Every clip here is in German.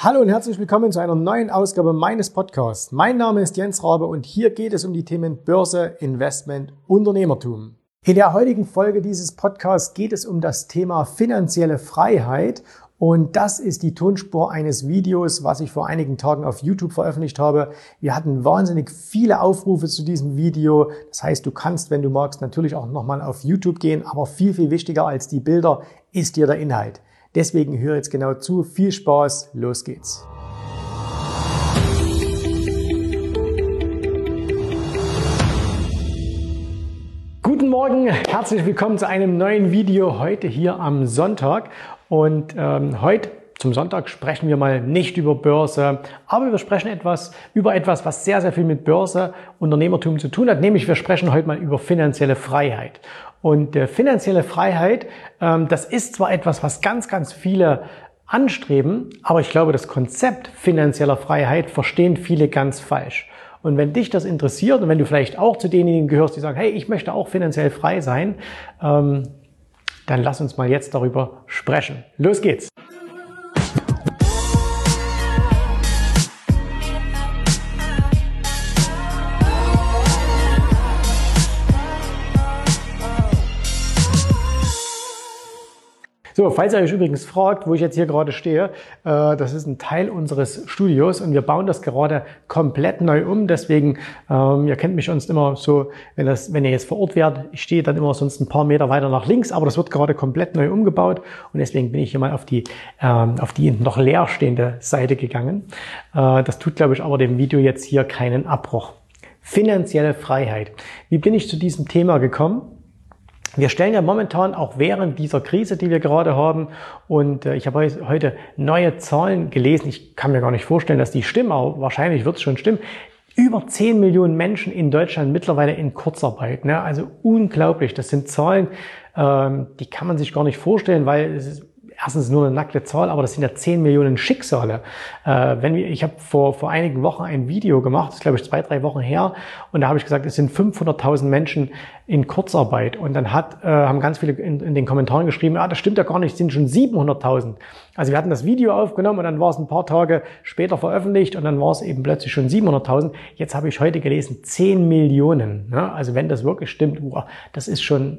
Hallo und herzlich willkommen zu einer neuen Ausgabe meines Podcasts. Mein Name ist Jens Rabe und hier geht es um die Themen Börse, Investment, Unternehmertum. In der heutigen Folge dieses Podcasts geht es um das Thema finanzielle Freiheit und das ist die Tonspur eines Videos, was ich vor einigen Tagen auf YouTube veröffentlicht habe. Wir hatten wahnsinnig viele Aufrufe zu diesem Video. Das heißt, du kannst, wenn du magst, natürlich auch nochmal auf YouTube gehen, aber viel, viel wichtiger als die Bilder ist dir der Inhalt. Deswegen hör jetzt genau zu. Viel Spaß, los geht's. Guten Morgen, herzlich willkommen zu einem neuen Video heute hier am Sonntag. Und ähm, heute zum Sonntag sprechen wir mal nicht über Börse, aber wir sprechen etwas über etwas, was sehr, sehr viel mit Börse, Unternehmertum zu tun hat, nämlich wir sprechen heute mal über finanzielle Freiheit. Und äh, finanzielle Freiheit, ähm, das ist zwar etwas, was ganz, ganz viele anstreben, aber ich glaube, das Konzept finanzieller Freiheit verstehen viele ganz falsch. Und wenn dich das interessiert und wenn du vielleicht auch zu denjenigen gehörst, die sagen, hey, ich möchte auch finanziell frei sein, ähm, dann lass uns mal jetzt darüber sprechen. Los geht's! So, falls ihr euch übrigens fragt, wo ich jetzt hier gerade stehe, äh, das ist ein Teil unseres Studios und wir bauen das gerade komplett neu um. Deswegen, ähm, ihr kennt mich sonst immer so, wenn, das, wenn ihr jetzt vor Ort wärt, ich stehe dann immer sonst ein paar Meter weiter nach links, aber das wird gerade komplett neu umgebaut und deswegen bin ich hier mal auf die, ähm, auf die noch leerstehende Seite gegangen. Äh, das tut, glaube ich, aber dem Video jetzt hier keinen Abbruch. Finanzielle Freiheit. Wie bin ich zu diesem Thema gekommen? Wir stellen ja momentan auch während dieser Krise, die wir gerade haben, und äh, ich habe heute neue Zahlen gelesen, ich kann mir gar nicht vorstellen, dass die stimmen, aber wahrscheinlich wird es schon stimmen, über 10 Millionen Menschen in Deutschland mittlerweile in Kurzarbeit. Ne? Also unglaublich, das sind Zahlen, ähm, die kann man sich gar nicht vorstellen, weil es ist erstens nur eine nackte Zahl, aber das sind ja 10 Millionen Schicksale. Äh, wenn wir, ich habe vor, vor einigen Wochen ein Video gemacht, das ist glaube ich zwei, drei Wochen her, und da habe ich gesagt, es sind 500.000 Menschen in Kurzarbeit. Und dann hat, äh, haben ganz viele in, in den Kommentaren geschrieben, ja, das stimmt ja gar nicht, es sind schon 700.000. Also wir hatten das Video aufgenommen und dann war es ein paar Tage später veröffentlicht und dann war es eben plötzlich schon 700.000. Jetzt habe ich heute gelesen, 10 Millionen. Ne? Also wenn das wirklich stimmt, wow, das ist schon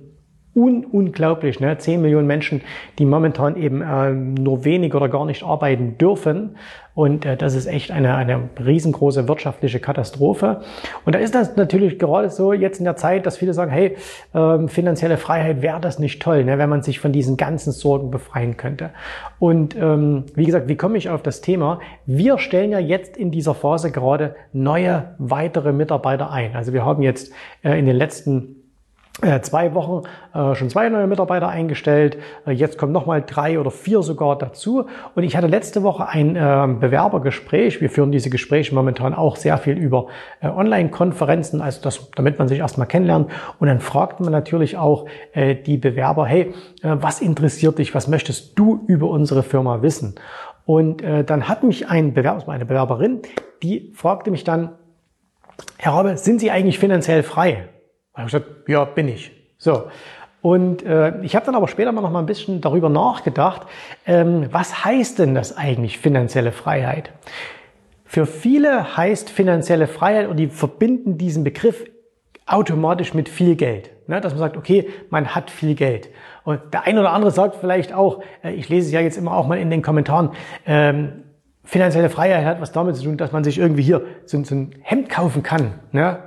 un unglaublich. Ne? 10 Millionen Menschen, die momentan eben äh, nur wenig oder gar nicht arbeiten dürfen. Und äh, das ist echt eine, eine riesengroße wirtschaftliche Katastrophe. Und da ist das natürlich gerade so jetzt in der Zeit, dass viele sagen, hey, ähm, finanzielle Freiheit wäre das nicht toll, ne, wenn man sich von diesen ganzen Sorgen befreien könnte. Und ähm, wie gesagt, wie komme ich auf das Thema? Wir stellen ja jetzt in dieser Phase gerade neue, weitere Mitarbeiter ein. Also wir haben jetzt äh, in den letzten äh, zwei Wochen äh, schon zwei neue Mitarbeiter eingestellt. Äh, jetzt kommen nochmal drei oder vier sogar dazu. Und ich hatte letzte Woche ein äh, Bewerbergespräch. Wir führen diese Gespräche momentan auch sehr viel über äh, Online-Konferenzen, also das, damit man sich erstmal kennenlernt. Und dann fragt man natürlich auch äh, die Bewerber, hey, was interessiert dich? Was möchtest du über unsere Firma wissen? Und dann hat mich ein Bewerber, eine Bewerberin, die fragte mich dann, Herr Rabe, sind Sie eigentlich finanziell frei? Da habe gesagt, ja, bin ich. So. Und äh, ich habe dann aber später mal noch mal ein bisschen darüber nachgedacht, ähm, was heißt denn das eigentlich finanzielle Freiheit? Für viele heißt finanzielle Freiheit und die verbinden diesen Begriff automatisch mit viel Geld. Ne? Dass man sagt, okay, man hat viel Geld. Und der eine oder andere sagt vielleicht auch, äh, ich lese es ja jetzt immer auch mal in den Kommentaren, ähm, finanzielle Freiheit hat was damit zu tun, dass man sich irgendwie hier so, so ein Hemd kaufen kann. Ne?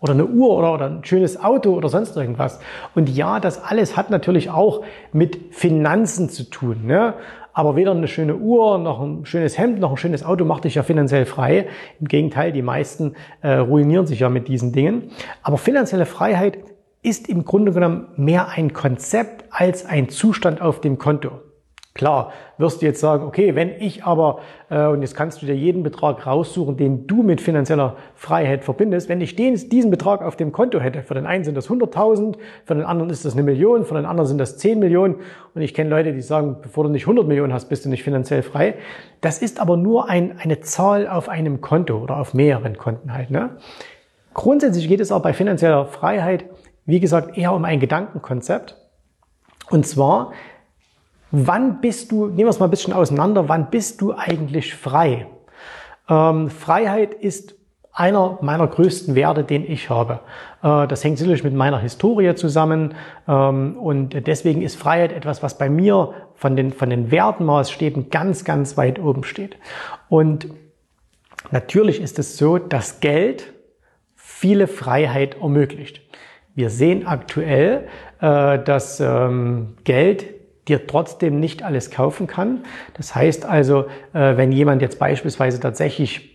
Oder eine Uhr oder, oder ein schönes Auto oder sonst irgendwas. Und ja, das alles hat natürlich auch mit Finanzen zu tun. Ne? Aber weder eine schöne Uhr, noch ein schönes Hemd, noch ein schönes Auto macht dich ja finanziell frei. Im Gegenteil, die meisten äh, ruinieren sich ja mit diesen Dingen. Aber finanzielle Freiheit ist im Grunde genommen mehr ein Konzept als ein Zustand auf dem Konto. Klar, wirst du jetzt sagen, okay, wenn ich aber, äh, und jetzt kannst du dir jeden Betrag raussuchen, den du mit finanzieller Freiheit verbindest, wenn ich den, diesen Betrag auf dem Konto hätte, für den einen sind das 100.000, für den anderen ist das eine Million, für den anderen sind das 10 Millionen und ich kenne Leute, die sagen, bevor du nicht 100 Millionen hast, bist du nicht finanziell frei. Das ist aber nur ein, eine Zahl auf einem Konto oder auf mehreren Konten halt. Ne? Grundsätzlich geht es auch bei finanzieller Freiheit, wie gesagt, eher um ein Gedankenkonzept. Und zwar, wann bist du, nehmen wir es mal ein bisschen auseinander, wann bist du eigentlich frei? Ähm, Freiheit ist einer meiner größten Werte, den ich habe. Äh, das hängt sicherlich mit meiner Historie zusammen ähm, und deswegen ist Freiheit etwas, was bei mir von den, von den Wertmaßstäben ganz, ganz weit oben steht. Und natürlich ist es so, dass Geld viele Freiheit ermöglicht. Wir sehen aktuell, äh, dass ähm, Geld dir trotzdem nicht alles kaufen kann. Das heißt also, äh, wenn jemand jetzt beispielsweise tatsächlich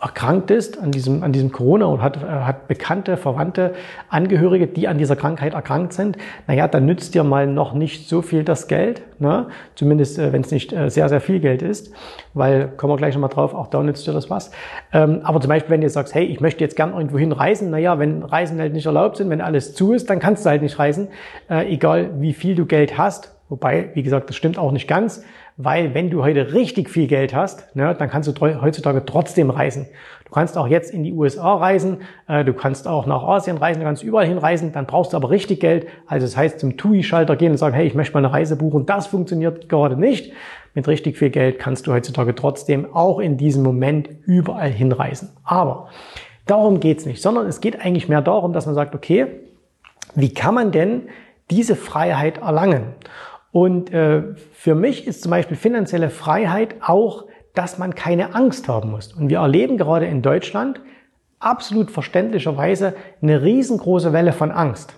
erkrankt ist an diesem, an diesem Corona und hat, äh, hat bekannte, verwandte Angehörige, die an dieser Krankheit erkrankt sind, naja, dann nützt dir mal noch nicht so viel das Geld, ne? zumindest äh, wenn es nicht äh, sehr, sehr viel Geld ist, weil, kommen wir gleich nochmal drauf, auch da nützt dir das was. Ähm, aber zum Beispiel, wenn du sagst, hey, ich möchte jetzt gern irgendwo hin reisen, naja, wenn Reisen halt nicht erlaubt sind, wenn alles zu ist, dann kannst du halt nicht reisen, äh, egal wie viel du Geld hast, wobei, wie gesagt, das stimmt auch nicht ganz, weil wenn du heute richtig viel Geld hast, ne, dann kannst du heutzutage trotzdem reisen. Du kannst auch jetzt in die USA reisen, äh, du kannst auch nach Asien reisen, du kannst überall hinreisen, dann brauchst du aber richtig Geld. Also das heißt zum TUI-Schalter gehen und sagen, hey, ich möchte mal eine Reise buchen. Das funktioniert gerade nicht. Mit richtig viel Geld kannst du heutzutage trotzdem auch in diesem Moment überall hinreisen. Aber darum geht's nicht, sondern es geht eigentlich mehr darum, dass man sagt, okay, wie kann man denn diese Freiheit erlangen? Und äh, für mich ist zum Beispiel finanzielle Freiheit auch, dass man keine Angst haben muss. Und wir erleben gerade in Deutschland absolut verständlicherweise eine riesengroße Welle von Angst.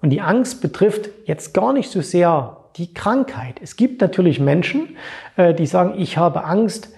Und die Angst betrifft jetzt gar nicht so sehr die Krankheit. Es gibt natürlich Menschen, äh, die sagen, ich habe Angst,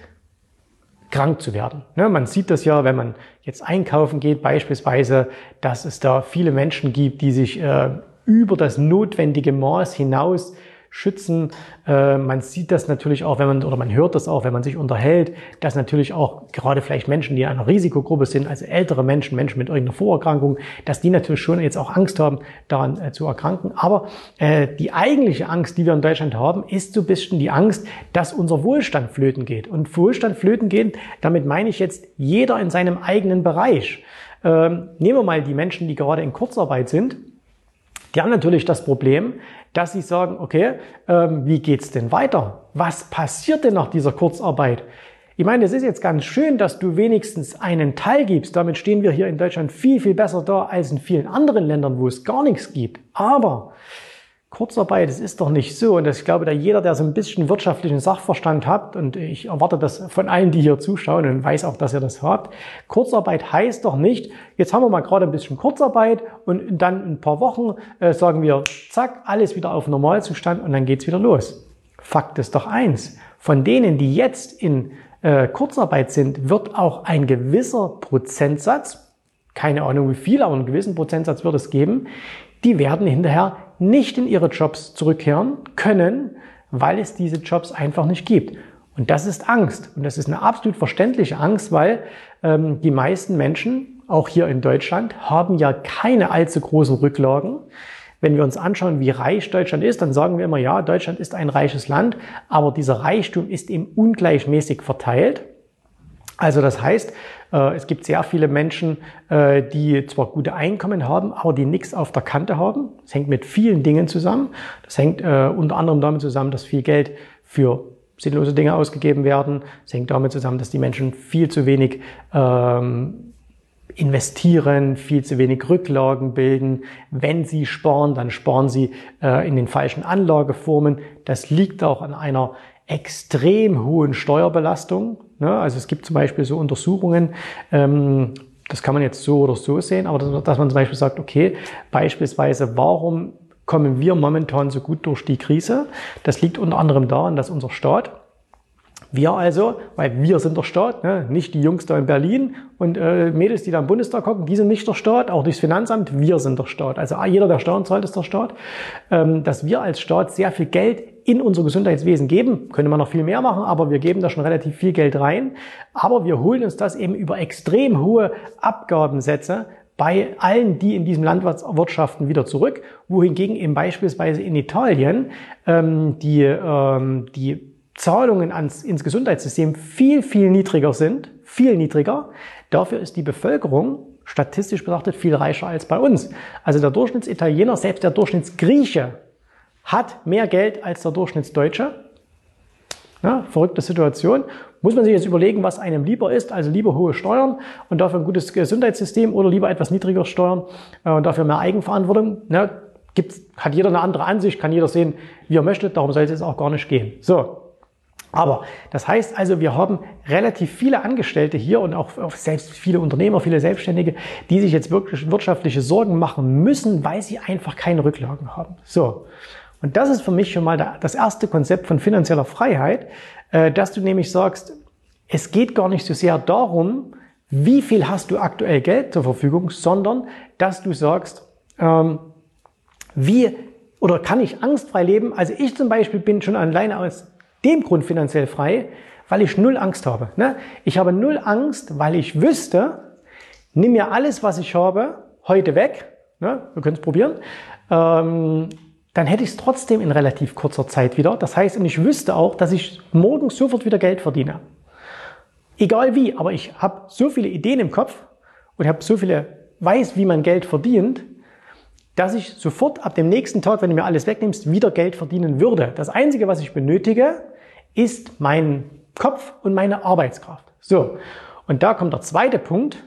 krank zu werden. Ne, man sieht das ja, wenn man jetzt einkaufen geht, beispielsweise, dass es da viele Menschen gibt, die sich äh, über das notwendige Maß hinaus schützen. Äh, man sieht das natürlich auch, wenn man, oder man hört das auch, wenn man sich unterhält, dass natürlich auch gerade vielleicht Menschen, die in einer Risikogruppe sind, also ältere Menschen, Menschen mit irgendeiner Vorerkrankung, dass die natürlich schon jetzt auch Angst haben, daran äh, zu erkranken. Aber äh, die eigentliche Angst, die wir in Deutschland haben, ist so ein bisschen die Angst, dass unser Wohlstand flöten geht. Und Wohlstand flöten geht, damit meine ich jetzt jeder in seinem eigenen Bereich. Ähm, nehmen wir mal die Menschen, die gerade in Kurzarbeit sind. Die haben natürlich das Problem, dass sie sagen, okay, ähm, wie geht's denn weiter? Was passiert denn nach dieser Kurzarbeit? Ich meine, es ist jetzt ganz schön, dass du wenigstens einen Teil gibst. Damit stehen wir hier in Deutschland viel, viel besser da als in vielen anderen Ländern, wo es gar nichts gibt. Aber Kurzarbeit, es ist doch nicht so. Und ich glaube, da jeder, der so ein bisschen wirtschaftlichen Sachverstand hat, und ich erwarte das von allen, die hier zuschauen und weiß auch, dass ihr das habt, Kurzarbeit heißt doch nicht, jetzt haben wir mal gerade ein bisschen Kurzarbeit und dann ein paar Wochen äh, sagen wir, zack, alles wieder auf Normalzustand und dann geht's wieder los. Fakt ist doch eins, von denen, die jetzt in äh, Kurzarbeit sind, wird auch ein gewisser Prozentsatz, keine Ahnung wie viel, aber einen gewissen Prozentsatz wird es geben, die werden hinterher nicht in ihre Jobs zurückkehren können, weil es diese Jobs einfach nicht gibt. Und das ist Angst. Und das ist eine absolut verständliche Angst, weil ähm, die meisten Menschen, auch hier in Deutschland, haben ja keine allzu großen Rücklagen. Wenn wir uns anschauen, wie reich Deutschland ist, dann sagen wir immer, ja, Deutschland ist ein reiches Land, aber dieser Reichtum ist eben ungleichmäßig verteilt. Also das heißt, äh, es gibt sehr viele Menschen, äh, die zwar gute Einkommen haben, aber die nichts auf der Kante haben. Das hängt mit vielen Dingen zusammen. Das hängt äh, unter anderem damit zusammen, dass viel Geld für sinnlose Dinge ausgegeben werden. Es hängt damit zusammen, dass die Menschen viel zu wenig ähm, investieren, viel zu wenig Rücklagen bilden. Wenn sie sparen, dann sparen sie äh, in den falschen Anlageformen. Das liegt auch an einer extrem hohen Steuerbelastung. Ne? Also es gibt zum Beispiel so Untersuchungen, ähm, das kann man jetzt so oder so sehen, aber dass, man zum Beispiel sagt, okay, beispielsweise, warum kommen wir momentan so gut durch die Krise? Das liegt unter anderem daran, dass unser Staat wir also, weil wir sind der Staat, ne? nicht die Jungs da in Berlin und äh, Mädels, die da im Bundestag gucken, die sind nicht der Staat, auch das Finanzamt, wir sind der Staat. Also jeder, der Steuern zahlt, ist der Staat. Ähm, dass wir als Staat sehr viel Geld in unser Gesundheitswesen geben, könnte man noch viel mehr machen, aber wir geben da schon relativ viel Geld rein. Aber wir holen uns das eben über extrem hohe Abgabensätze bei allen, die in diesem Land wirtschaften, wieder zurück, wohingegen eben beispielsweise in Italien ähm, die, ähm, die Zahlungen ans, ins Gesundheitssystem viel, viel niedriger sind, viel niedriger. Dafür ist die Bevölkerung statistisch betrachtet viel reicher als bei uns. Also der Durchschnittsitaliener, selbst der Durchschnittsgrieche, hat mehr Geld als der Durchschnittsdeutsche. Ja, verrückte Situation. Muss man sich jetzt überlegen, was einem lieber ist, also lieber hohe Steuern und dafür ein gutes Gesundheitssystem oder lieber etwas niedrigere Steuern äh, und dafür mehr Eigenverantwortung. Ja, gibt's, hat jeder eine andere Ansicht, kann jeder sehen, wie er möchte, darum soll es jetzt auch gar nicht gehen. So. Aber das heißt also, wir haben relativ viele Angestellte hier und auch, auch selbst viele Unternehmer, viele Selbstständige, die sich jetzt wirklich wirtschaftliche Sorgen machen müssen, weil sie einfach keine Rücklagen haben. So. Und das ist für mich schon mal das erste Konzept von finanzieller Freiheit, äh, dass du nämlich sagst, es geht gar nicht so sehr darum, wie viel hast du aktuell Geld zur Verfügung, sondern dass du sagst, ähm, wie oder kann ich angstfrei leben? Also ich zum Beispiel bin schon alleine aus dem Grund finanziell frei, weil ich null Angst habe. Ne? Ich habe null Angst, weil ich wüsste, nimm mir alles, was ich habe, heute weg. Ne? Wir können es probieren. Ähm, dann hätte ich es trotzdem in relativ kurzer Zeit wieder. Das heißt, und ich wüsste auch, dass ich morgen sofort wieder Geld verdiene. Egal wie, aber ich habe so viele Ideen im Kopf und habe so viele, weiß, wie man Geld verdient, dass ich sofort ab dem nächsten Tag, wenn du mir alles wegnimmst, wieder Geld verdienen würde. Das Einzige, was ich benötige, ist mein Kopf und meine Arbeitskraft. So, und da kommt der zweite Punkt,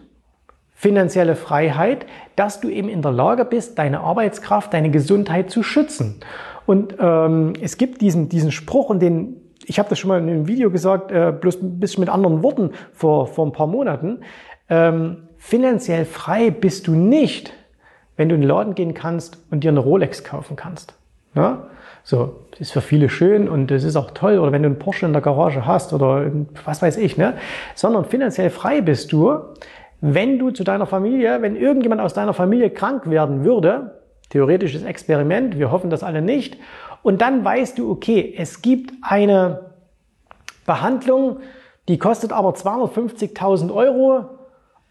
finanzielle Freiheit, dass du eben in der Lage bist, deine Arbeitskraft, deine Gesundheit zu schützen. Und ähm, es gibt diesen, diesen Spruch, und den, ich habe das schon mal in einem Video gesagt, äh, bloß ein bisschen mit anderen Worten vor, vor ein paar Monaten. Ähm, finanziell frei bist du nicht, wenn du in den Laden gehen kannst und dir eine Rolex kaufen kannst. Ja? So, das ist für viele schön und es ist auch toll, oder wenn du einen Porsche in der Garage hast oder was weiß ich, ne? Sondern finanziell frei bist du, wenn du zu deiner Familie, wenn irgendjemand aus deiner Familie krank werden würde, theoretisches Experiment, wir hoffen das alle nicht, und dann weißt du, okay, es gibt eine Behandlung, die kostet aber 250.000 Euro,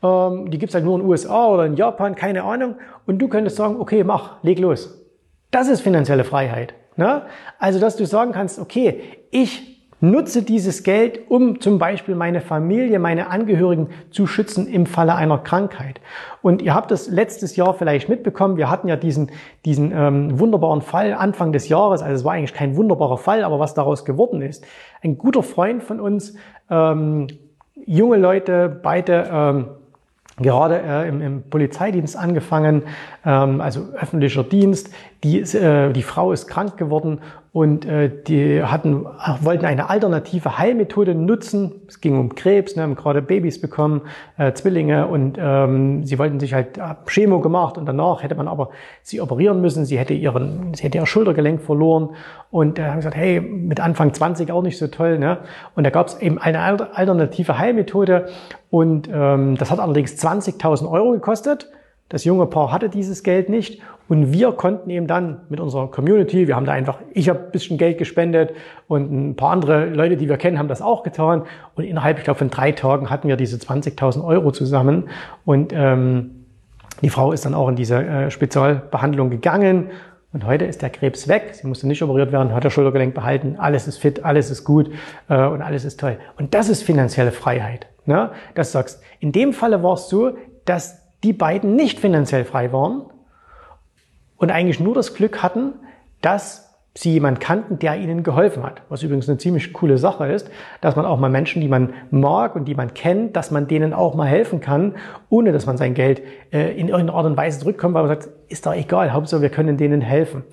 ähm, die gibt's halt nur in den USA oder in Japan, keine Ahnung, und du könntest sagen, okay, mach, leg los. Das ist finanzielle Freiheit. Ne? Also, dass du sagen kannst, okay, ich Nutze dieses Geld, um zum Beispiel meine Familie, meine Angehörigen zu schützen im Falle einer Krankheit. Und ihr habt das letztes Jahr vielleicht mitbekommen. Wir hatten ja diesen, diesen ähm, wunderbaren Fall Anfang des Jahres. Also es war eigentlich kein wunderbarer Fall, aber was daraus geworden ist. Ein guter Freund von uns, ähm, junge Leute, beide ähm, gerade äh, im, im, Polizeidienst angefangen, also öffentlicher Dienst. Die, äh, die Frau ist krank geworden und äh, die hatten, wollten eine alternative Heilmethode nutzen. Es ging um Krebs, ne, haben gerade Babys bekommen, äh, Zwillinge und ähm, sie wollten sich halt Chemo gemacht und danach hätte man aber sie operieren müssen. Sie hätte ihren, sie hätte ihr Schultergelenk verloren und äh, haben gesagt, hey, mit Anfang 20 auch nicht so toll. Ne? Und da gab es eben eine alternative Heilmethode und ähm, das hat allerdings 20.000 Euro gekostet. Das junge Paar hatte dieses Geld nicht und wir konnten eben dann mit unserer Community, wir haben da einfach, ich habe ein bisschen Geld gespendet und ein paar andere Leute, die wir kennen, haben das auch getan und innerhalb, ich glaube, von drei Tagen hatten wir diese 20.000 Euro zusammen und ähm, die Frau ist dann auch in diese äh, Spezialbehandlung gegangen und heute ist der Krebs weg. Sie musste nicht operiert werden, hat das Schultergelenk behalten. Alles ist fit, alles ist gut äh, und alles ist toll. Und das ist finanzielle Freiheit. Ne? Dass du sagst, in dem Falle war es so, dass die beiden nicht finanziell frei waren und eigentlich nur das Glück hatten, dass sie jemanden kannten, der ihnen geholfen hat. Was übrigens eine ziemlich coole Sache ist, dass man auch mal Menschen, die man mag und die man kennt, dass man denen auch mal helfen kann, ohne dass man sein Geld äh, in irgendeiner Art und Weise zurückkommt, weil man sagt, ist doch egal, Hauptsache wir können denen helfen.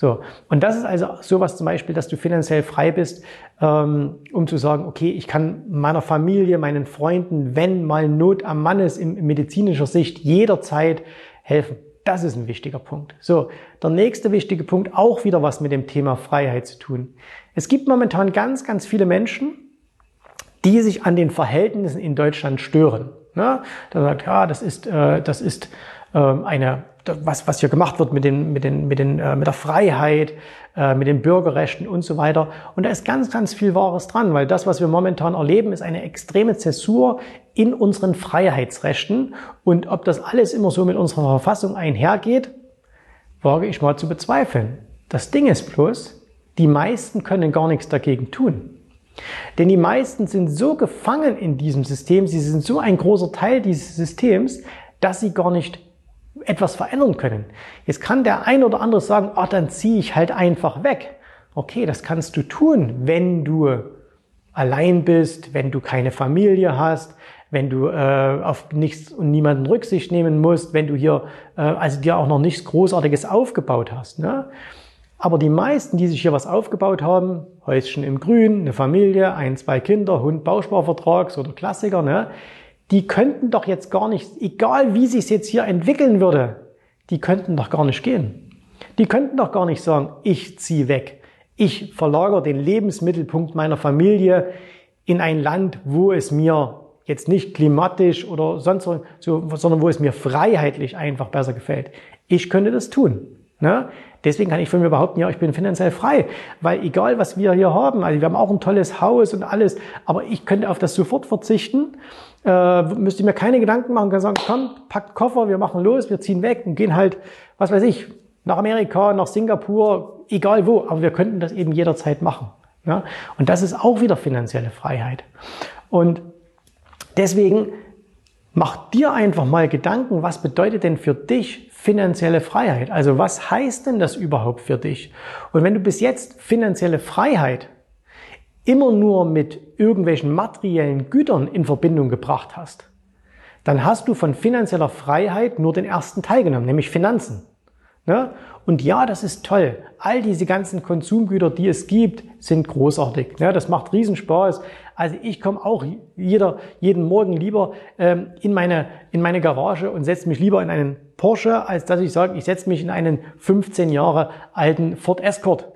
So, und das ist also sowas zum Beispiel, dass du finanziell frei bist, ähm, um zu sagen, okay, ich kann meiner Familie, meinen Freunden, wenn mal Not am Mann ist, in medizinischer Sicht jederzeit helfen. Das ist ein wichtiger Punkt. So, der nächste wichtige Punkt, auch wieder was mit dem Thema Freiheit zu tun. Es gibt momentan ganz, ganz viele Menschen, die sich an den Verhältnissen in Deutschland stören. Ne? Da sagt, ja, das ist, äh, das ist äh, eine was, was hier gemacht wird mit, den, mit, den, mit, den, äh, mit der Freiheit, äh, mit den Bürgerrechten und so weiter. Und da ist ganz, ganz viel Wahres dran, weil das, was wir momentan erleben, ist eine extreme Zäsur in unseren Freiheitsrechten. Und ob das alles immer so mit unserer Verfassung einhergeht, wage ich mal zu bezweifeln. Das Ding ist bloß, die meisten können gar nichts dagegen tun. Denn die meisten sind so gefangen in diesem System, sie sind so ein großer Teil dieses Systems, dass sie gar nicht etwas verändern können. Jetzt kann der ein oder andere sagen, oh, dann ziehe ich halt einfach weg. Okay, das kannst du tun, wenn du allein bist, wenn du keine Familie hast, wenn du äh, auf nichts und niemanden Rücksicht nehmen musst, wenn du hier äh, also dir auch noch nichts Großartiges aufgebaut hast. Ne? Aber die meisten, die sich hier was aufgebaut haben, Häuschen im Grün, eine Familie, ein, zwei Kinder, Hund, Bausparvertrags oder Klassiker, ne? Die könnten doch jetzt gar nicht, egal wie sich jetzt hier entwickeln würde, die könnten doch gar nicht gehen. Die könnten doch gar nicht sagen, ich ziehe weg. Ich verlagere den Lebensmittelpunkt meiner Familie in ein Land, wo es mir jetzt nicht klimatisch oder sonst so, sondern wo es mir freiheitlich einfach besser gefällt. Ich könnte das tun. Ne? Deswegen kann ich von mir behaupten, ja, ich bin finanziell frei, weil egal was wir hier haben, also wir haben auch ein tolles Haus und alles, aber ich könnte auf das sofort verzichten, äh, müsste mir keine Gedanken machen, kann sagen, komm, packt Koffer, wir machen los, wir ziehen weg und gehen halt, was weiß ich, nach Amerika, nach Singapur, egal wo, aber wir könnten das eben jederzeit machen. Ja? Und das ist auch wieder finanzielle Freiheit. Und deswegen mach dir einfach mal Gedanken, was bedeutet denn für dich finanzielle Freiheit? Also was heißt denn das überhaupt für dich? Und wenn du bis jetzt finanzielle Freiheit immer nur mit irgendwelchen materiellen Gütern in Verbindung gebracht hast, dann hast du von finanzieller Freiheit nur den ersten Teil genommen, nämlich Finanzen. Ne? Und ja, das ist toll. All diese ganzen Konsumgüter, die es gibt, sind großartig. Ne? Das macht Riesenspaß. Also ich komme auch jeder, jeden Morgen lieber ähm, in, meine, in meine Garage und setze mich lieber in einen Porsche, als dass ich sage, ich setze mich in einen 15 Jahre alten Ford Escort.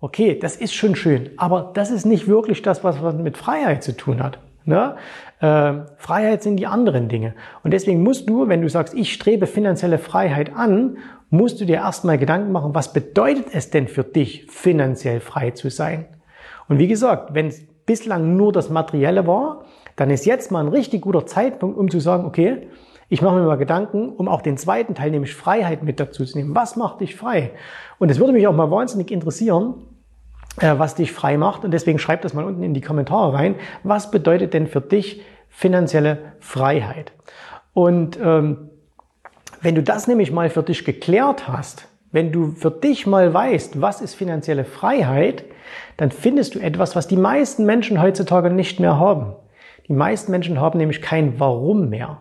Okay, das ist schon schön, aber das ist nicht wirklich das, was, mit Freiheit zu tun hat. Ne? Äh, Freiheit sind die anderen Dinge. Und deswegen musst du, wenn du sagst, ich strebe finanzielle Freiheit an, musst du dir erstmal Gedanken machen, was bedeutet es denn für dich, finanziell frei zu sein? Und wie gesagt, wenn es bislang nur das Materielle war, dann ist jetzt mal ein richtig guter Zeitpunkt, um zu sagen, okay, ich mache mir mal Gedanken, um auch den zweiten Teil, nämlich Freiheit mit dazu zu nehmen. Was macht dich frei? Und es würde mich auch mal wahnsinnig interessieren, äh, was dich frei macht. Und deswegen schreib das mal unten in die Kommentare rein. Was bedeutet denn für dich finanzielle Freiheit? Und ähm, wenn du das nämlich mal für dich geklärt hast, wenn du für dich mal weißt, was ist finanzielle Freiheit, dann findest du etwas, was die meisten Menschen heutzutage nicht mehr haben. Die meisten Menschen haben nämlich kein Warum mehr.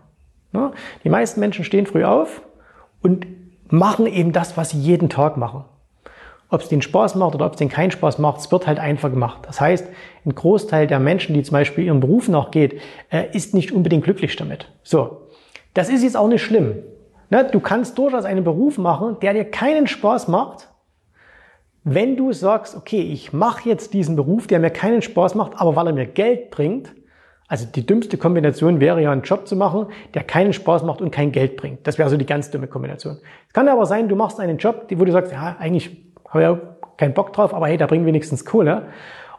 Die meisten Menschen stehen früh auf und machen eben das, was sie jeden Tag machen. Ob es denen Spaß macht oder ob es denen keinen Spaß macht, es wird halt einfach gemacht. Das heißt, ein Großteil der Menschen, die zum Beispiel ihrem Beruf nachgeht, äh, ist nicht unbedingt glücklich damit. So. Das ist jetzt auch nicht schlimm. Ne, du kannst durchaus einen Beruf machen, der dir keinen Spaß macht, wenn du sagst, okay, ich mache jetzt diesen Beruf, der mir keinen Spaß macht, aber weil er mir Geld bringt. Also die dümmste Kombination wäre ja einen Job zu machen, der keinen Spaß macht und kein Geld bringt. Das wäre so die ganz dumme Kombination. Es kann aber sein, du machst einen Job, wo du sagst, ja, eigentlich habe ich ja keinen Bock drauf, aber hey, da bringt wenigstens Kohle.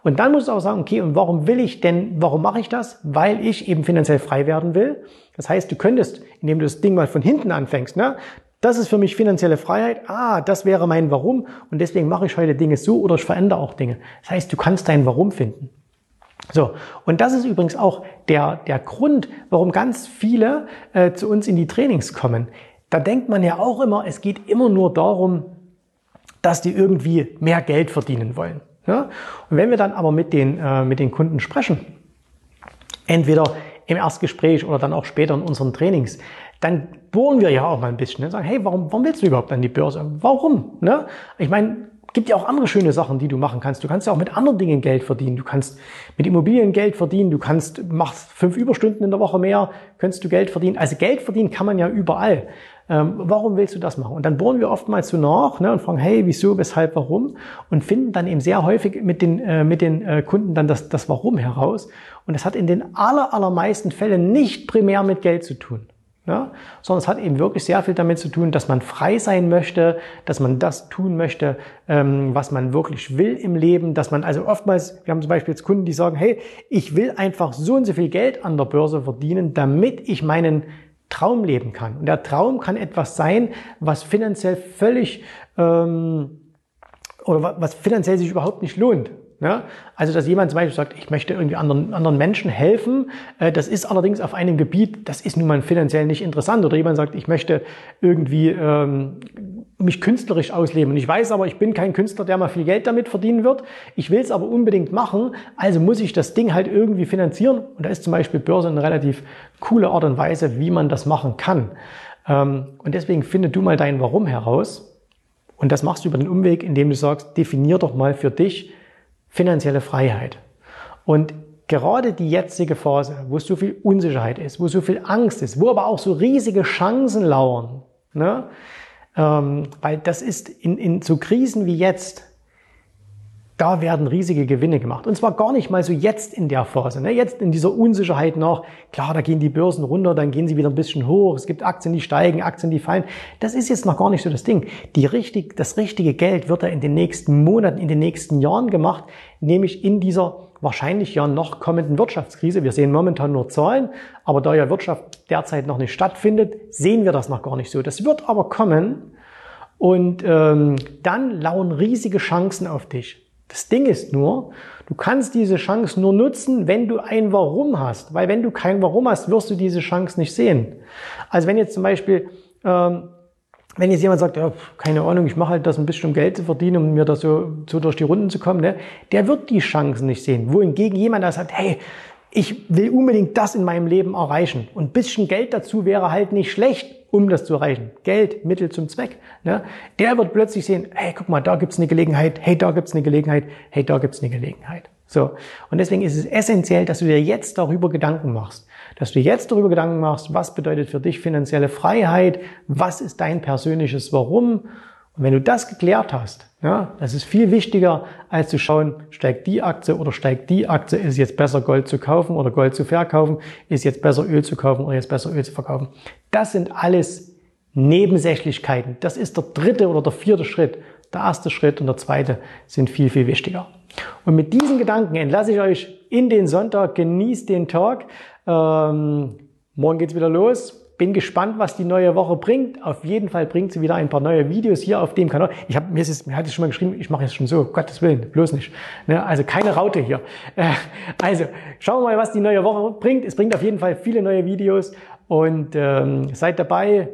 Und dann musst du auch sagen, okay, und warum will ich denn, warum mache ich das? Weil ich eben finanziell frei werden will. Das heißt, du könntest, indem du das Ding mal von hinten anfängst, ne? Das ist für mich finanzielle Freiheit. Ah, das wäre mein Warum. Und deswegen mache ich heute Dinge so oder ich verändere auch Dinge. Das heißt, du kannst dein Warum finden. So, und das ist übrigens auch der, der Grund, warum ganz viele äh, zu uns in die Trainings kommen. Da denkt man ja auch immer, es geht immer nur darum, dass die irgendwie mehr Geld verdienen wollen. Ja? Und wenn wir dann aber mit den, äh, mit den Kunden sprechen, entweder im Erstgespräch oder dann auch später in unseren Trainings, dann bohren wir ja auch mal ein bisschen. Ne? Sagen, hey, warum, warum willst du überhaupt an die Börse? Warum? Ne? Ich meine, gibt ja auch andere schöne Sachen, die du machen kannst. Du kannst ja auch mit anderen Dingen Geld verdienen. Du kannst mit Immobilien Geld verdienen. Du kannst, machst fünf Überstunden in der Woche mehr, kannst du Geld verdienen. Also Geld verdienen kann man ja überall. Ähm, warum willst du das machen? Und dann bohren wir oftmals so nach ne, und fragen, hey, wieso, weshalb, warum? Und finden dann eben sehr häufig mit den, äh, mit den äh, Kunden dann das, das Warum heraus. Und das hat in den aller, allermeisten Fällen nicht primär mit Geld zu tun. Ja, sondern es hat eben wirklich sehr viel damit zu tun, dass man frei sein möchte, dass man das tun möchte, ähm, was man wirklich will im Leben, dass man also oftmals, wir haben zum Beispiel jetzt Kunden, die sagen, hey, ich will einfach so und so viel Geld an der Börse verdienen, damit ich meinen Traum leben kann. Und der Traum kann etwas sein, was finanziell völlig ähm, oder was finanziell sich überhaupt nicht lohnt. Ja? Also, dass jemand zum Beispiel sagt, ich möchte irgendwie anderen, anderen Menschen helfen, äh, das ist allerdings auf einem Gebiet, das ist nun mal finanziell nicht interessant. Oder jemand sagt, ich möchte irgendwie ähm, mich künstlerisch ausleben. Und ich weiß aber, ich bin kein Künstler, der mal viel Geld damit verdienen wird. Ich will es aber unbedingt machen, also muss ich das Ding halt irgendwie finanzieren. Und da ist zum Beispiel Börse eine relativ coole Art und Weise, wie man das machen kann. Ähm, und deswegen finde du mal dein Warum heraus. Und das machst du über den Umweg, indem du sagst, definier doch mal für dich, finanzielle Freiheit. Und gerade die jetzige Phase, wo so viel Unsicherheit ist, wo so viel Angst ist, wo aber auch so riesige Chancen lauern, ne? Ähm, weil das ist in, in so Krisen wie jetzt, da werden riesige Gewinne gemacht. Und zwar gar nicht mal so jetzt in der Phase. Ne? Jetzt in dieser Unsicherheit noch, klar, da gehen die Börsen runter, dann gehen sie wieder ein bisschen hoch. Es gibt Aktien, die steigen, Aktien, die fallen. Das ist jetzt noch gar nicht so das Ding. Die richtig, das richtige Geld wird da in den nächsten Monaten, in den nächsten Jahren gemacht, nämlich in dieser wahrscheinlich ja noch kommenden Wirtschaftskrise. Wir sehen momentan nur Zahlen, aber da ja Wirtschaft derzeit noch nicht stattfindet, sehen wir das noch gar nicht so. Das wird aber kommen und ähm, dann lauern riesige Chancen auf dich. Das Ding ist nur, du kannst diese Chance nur nutzen, wenn du ein Warum hast. Weil wenn du kein Warum hast, wirst du diese Chance nicht sehen. Also wenn jetzt zum Beispiel, ähm, wenn jetzt jemand sagt, ja, keine Ahnung, ich mache halt das ein bisschen um Geld zu verdienen, um mir das so, so durch die Runden zu kommen, ne, der wird die Chancen nicht sehen. Wohingegen jemand, der sagt, hey, ich will unbedingt das in meinem Leben erreichen. Und ein bisschen Geld dazu wäre halt nicht schlecht um das zu erreichen. Geld, Mittel zum Zweck. Ne? Der wird plötzlich sehen, hey, guck mal, da gibt's eine Gelegenheit, hey, da gibt's eine Gelegenheit, hey, da gibt's eine Gelegenheit. So. Und deswegen ist es essentiell, dass du dir jetzt darüber Gedanken machst. Dass du jetzt darüber Gedanken machst, was bedeutet für dich finanzielle Freiheit, was ist dein persönliches Warum. Und wenn du das geklärt hast, ja, das ist viel wichtiger, als zu schauen, steigt die Aktie oder steigt die Aktie, ist jetzt besser Gold zu kaufen oder Gold zu verkaufen, ist jetzt besser Öl zu kaufen oder jetzt besser Öl zu verkaufen. Das sind alles Nebensächlichkeiten. Das ist der dritte oder der vierte Schritt. Der erste Schritt und der zweite sind viel, viel wichtiger. Und mit diesen Gedanken entlasse ich euch in den Sonntag. Genießt den Tag. Ähm, morgen geht's wieder los. Bin gespannt, was die neue Woche bringt. Auf jeden Fall bringt sie wieder ein paar neue Videos hier auf dem Kanal. Ich habe mir, ist, mir hat es schon mal geschrieben, ich mache es schon so, Gottes Willen, bloß nicht. Ne? Also keine Raute hier. Äh, also schauen wir mal, was die neue Woche bringt. Es bringt auf jeden Fall viele neue Videos und ähm, seid dabei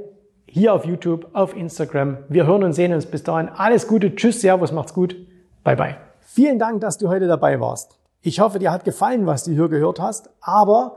hier auf YouTube, auf Instagram. Wir hören und sehen uns bis dahin. Alles Gute, tschüss, Servus, macht's gut, bye bye. Vielen Dank, dass du heute dabei warst. Ich hoffe, dir hat gefallen, was du hier gehört hast, aber